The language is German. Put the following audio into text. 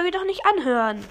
Folge doch nicht anhören.